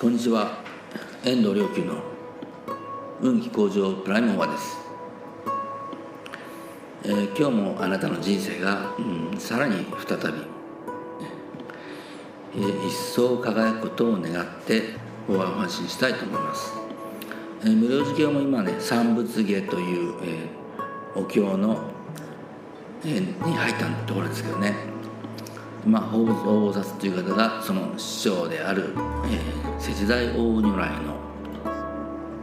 こんにちは。遠藤良久の運気向上プライムオーバーです、えー、今日もあなたの人生が、うん、さらに再び、えー、一層輝くことを願ってご安発信したいと思います、えー、無料授業も今ね三仏芸という、えー、お経の、えー、に入ったところですけどね。まあ、法菩薩という方がその師匠である、えー、世大大如来の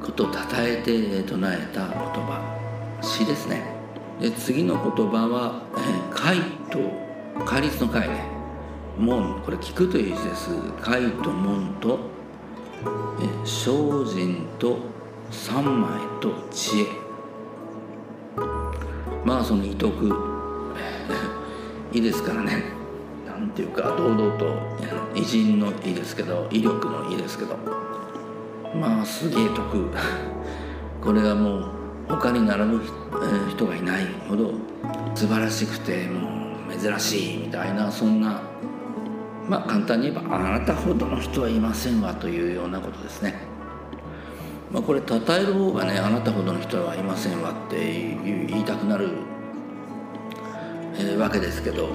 ことをたたえて唱えた言葉詩ですね。で次の言葉は「えー、解」と戒律の解ね「門」これ聞くという字です。解と門と、えー、精進と三昧と知恵。まあその意徳。いいですからね。なんていうか堂々と偉人のいですけど威力のいですけど。まあすげえ得。これはもう他に並ぶ人がいないほど素晴らしくてもう珍しいみたいなそんな。まあ簡単に言えばあなたほどの人はいませんわというようなことですね。まあ、これ称える方がねあなたほどの人はいませんわって言いたくなる、えー、わけですけど。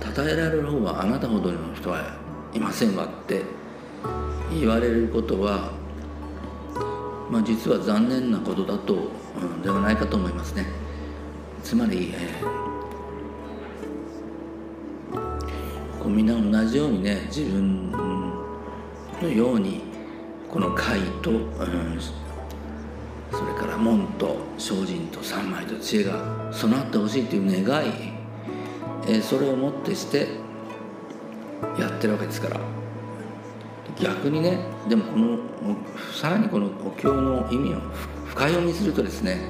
称えられる方はあなたほどの人はいませんわって言われることは、まあ、実は残念なことだと、うん、ではないかと思いますね。つまり、えー、こうみんな同じようにね自分のようにこの会と、うん、それから門と精進と三昧と知恵が備わってほしいという願いえそれをもってしてやってるわけですから。逆にねでもこのさらにこのお経の意味を深読みするとですね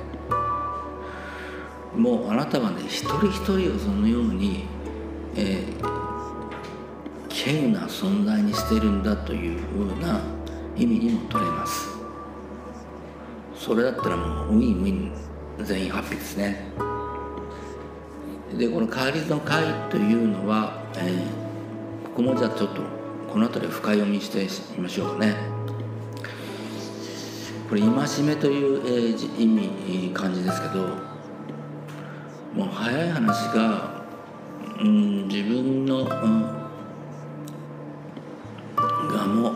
もうあなたはね一人一人をそのように、えー、稀有な存在にしてるんだというふうな意味にも取れます。それだったらもうウィンウィン全員ハッピーですね。でこの「戒律の会」というのは、えー、ここもじゃあちょっとこの辺り深読みしてみましょうかね。これ戒めという、えー、意味感じですけどもう早い話が、うん、自分の、うん、我も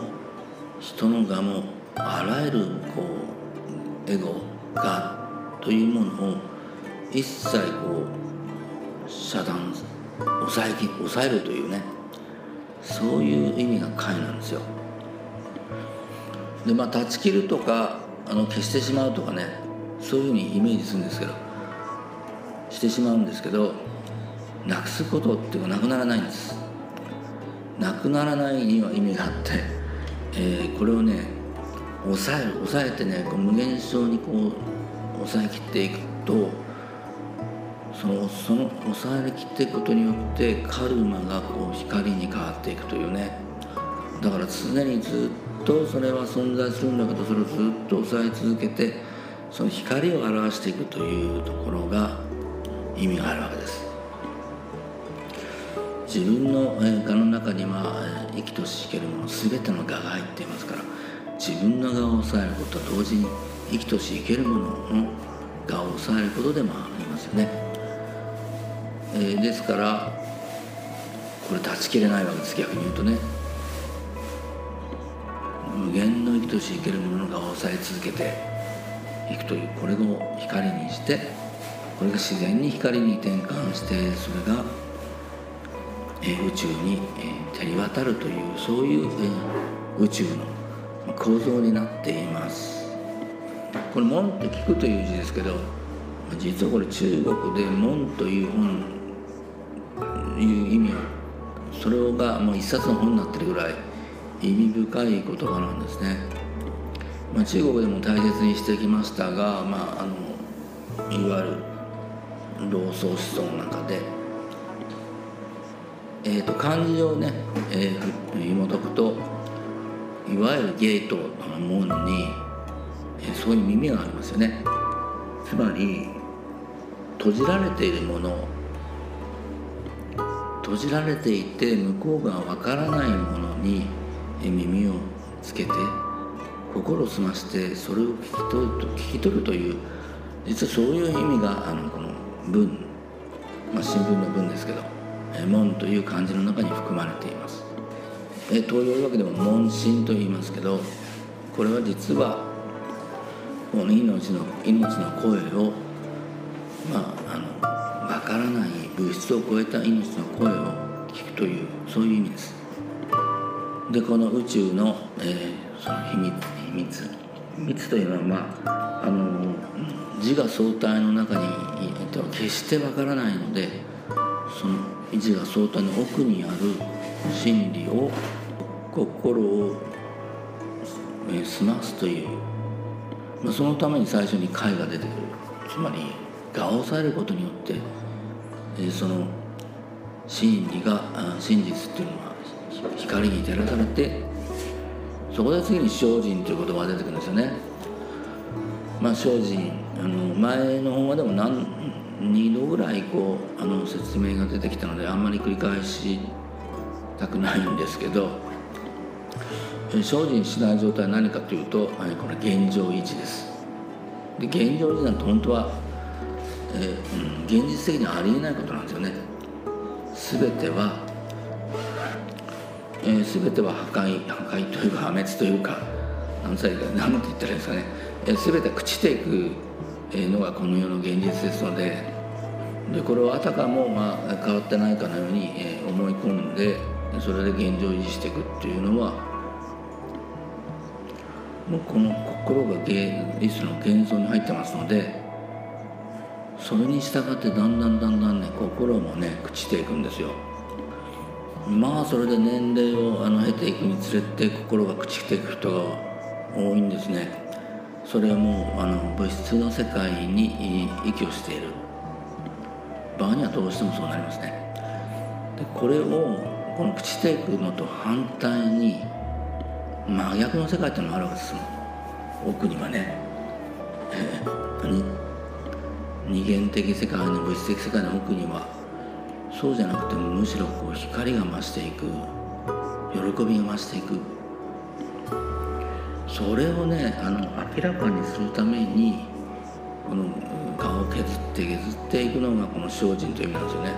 人の我もあらゆるこうエゴがというものを一切こう遮断抑え抑えるというねそういう意味が解なんですよ。でまあ断ち切るとかあの消してしまうとかねそういうふうにイメージするんですけどしてしまうんですけどなくすことっていうのはなくならないんです。なくならないには意味があって、えー、これをね抑える抑えてねこう無限小にこう抑えきっていくとそのその抑えきっていくことによってカルマがこう光に変わっていくというね。だから常にずっとそれは存在するんだけどそれをずっと抑え続けてその光を表していくというところが意味があるわけです。自分の我の中には生きとし生けるもの全ての我が入っていますから自分の我を抑えることと同時に生きとし生けるものの我を抑えることでもありますよね。えー、ですからこれ断ち切れないわけです逆に言うとね。無限の生きとし生けるものが抑え続けていくというこれを光にしてこれが自然に光に転換してそれが、えー、宇宙に、えー、照り渡るというそういう、えー、宇宙の構造になっています。これ「門」って聞くという字ですけど実はこれ中国で「門」という本いう意味。をそれがもう一冊の本になってるぐらい意味深い言葉なんですね、まあ、中国でも大切にしてきましたが、まあ、あのいわゆる老荘思想の中で、えーと、漢字をね、えー、紐解くといわゆるゲートのものに、えー、そういう耳がありますよね。つまり閉じられているもの閉じられていて向こうがわからないものに耳をつけて心を澄ましてそれを聞き取ると聞き取るという実はそういう意味があのこの文、まあ、新聞の文ですけど「門」という漢字の中に含まれています。え東洋医学でも問診と言いますけどこれは実はこの命の命の声をまああの分からない物質を超えた命の声を聞くというそういう意味です。でこの宇宙の,、えー、その秘密秘密秘密というのはまああの自我相対の中に、えっと、決してわからないのでその自我相対の奥にある真理を心を、え、済ますという、まあ、そのために最初に解が出てくるつまり我を抑えることによって、えー、その真理が真実っていうのは光に照らされてそこで次に精進という言葉が出てくるんですよね。まあ、精進あの前の本話でも何2度ぐらいこうあの説明が出てきたのであんまり繰り返したくないんですけど精進しない状態は何かというとこれ現状維持ですで現状維持なんて本当は、現実的にありえないことなんですよね。全ては、えー、全ては破壊破壊というか破滅というか何歳か何て言ったらいいですかね、えー、全て朽ちていくのがこの世の現実ですのででこれをあたかも、まあ、変わってないかのように、えー、思い込んでそれで現状維持していくっていうのはもうこの心がリスの幻想に入ってますのでそれに従ってだんだんだんだんね心もね朽ちていくんですよ。まあそれで年齢をあの経ていくにつれて心が朽ちていく人が多いんですね。それはもうあの物質の世界に依拠している。場合にはどうしてもそうなりますね。でこれをこの朽ちていくのと反対に真逆の世界っていうのがあるわけですもん。奥にはね、えー、二元的世界の物質的世界の奥にはそうじゃなくてもむしろこう光が増していく喜びが増していく。それをねあの明らかにするためにこの顔を削って削っていくのがこの精進という意味なんですよね。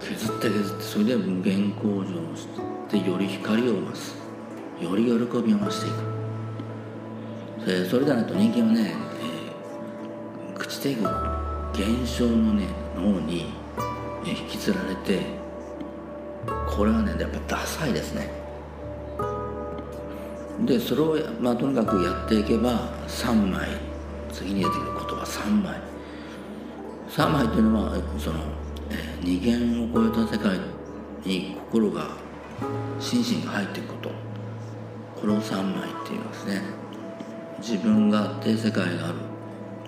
削って削ってそれで無限向上してより光を増す。より喜びを増していく。それでないと人間はね、えー、朽ちていく現象のね脳に引きずられてこれはねやっぱダサいですね。でそれを、まあ、とにかくやっていけば3枚。次に出てくる言葉3枚。3枚というのはその、えー、二元を超えた世界に心が心身が入っていくこと。これを3枚って言いますね。自分があって世界がある。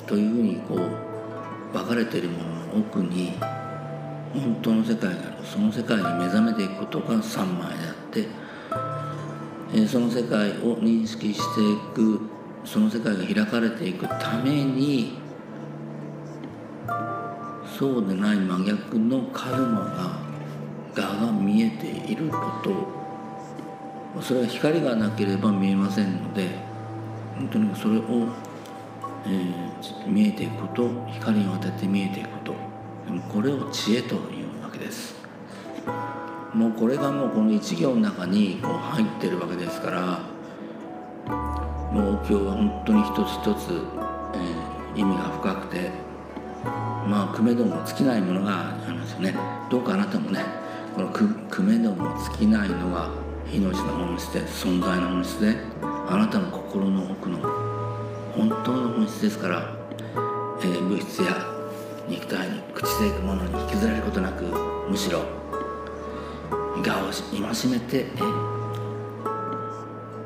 というふうにこう分かれているものの奥に本当の世界がある。その世界に目覚めていくことが3枚であってえその世界を認識していくその世界が開かれていくためにそうでない真逆のカルマが我が見えていること。それは光がなければ見えませんので本当にそれを、えー、見えていくこと光を当てて見えていくことこれを知恵というわけです。もうこれがもうこの一行の中にこう入ってるわけですからもうお経は本当に一つ一つ、えー、意味が深くてまあくめども尽きないものがありますよねどうかあなたもねこのくくめども尽きないのが命の本質で存在の本質であなたの心の奥の本当の本質ですから、えー、物質や肉体に朽ちていくものに引きずられることなくむしろ我を戒めて、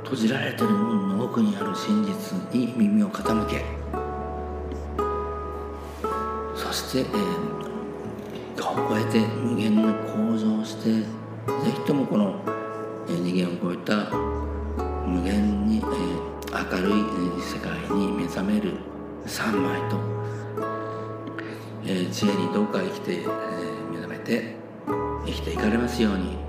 閉じられてる門の奥にある真実に耳を傾けそして、えー、我を超えて無限の向上してぜひともこの、え、二元を超えた無限に、えー、明るい世界に目覚める3枚と、えー、知恵にどうか生きて、えー、目覚めて生きていかれますように。